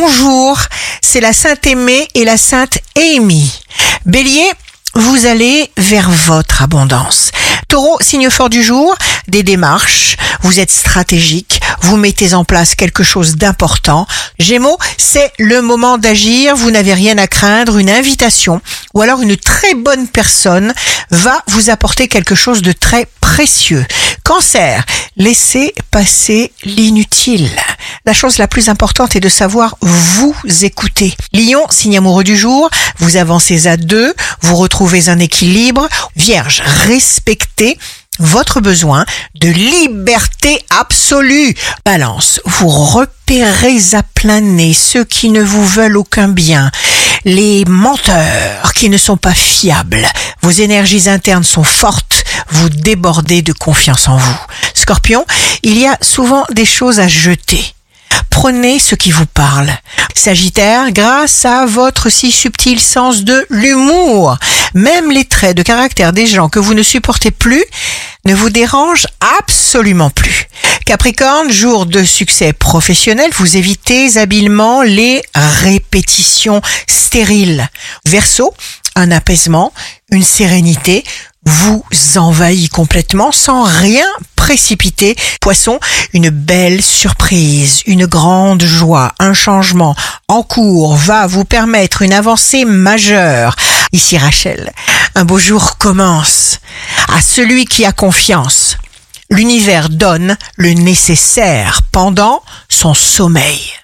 bonjour, c'est la Sainte Aimée et la Sainte Amy. Bélier, vous allez vers votre abondance. Taureau, signe fort du jour, des démarches, vous êtes stratégique, vous mettez en place quelque chose d'important. Gémeaux, c'est le moment d'agir, vous n'avez rien à craindre, une invitation ou alors une très bonne personne va vous apporter quelque chose de très précieux. Cancer, laissez passer l'inutile. La chose la plus importante est de savoir vous écouter. Lion, signe amoureux du jour, vous avancez à deux, vous retrouvez un équilibre. Vierge, respectez votre besoin de liberté absolue. Balance, vous repérez à plein nez ceux qui ne vous veulent aucun bien, les menteurs qui ne sont pas fiables. Vos énergies internes sont fortes, vous débordez de confiance en vous. Scorpion, il y a souvent des choses à jeter. Prenez ce qui vous parle. Sagittaire, grâce à votre si subtil sens de l'humour, même les traits de caractère des gens que vous ne supportez plus ne vous dérangent absolument plus. Capricorne, jour de succès professionnel, vous évitez habilement les répétitions stériles. Verseau, un apaisement, une sérénité vous envahit complètement sans rien précipiter. Poisson, une belle surprise, une grande joie, un changement en cours va vous permettre une avancée majeure. Ici Rachel, un beau jour commence. À celui qui a confiance, l'univers donne le nécessaire pendant son sommeil.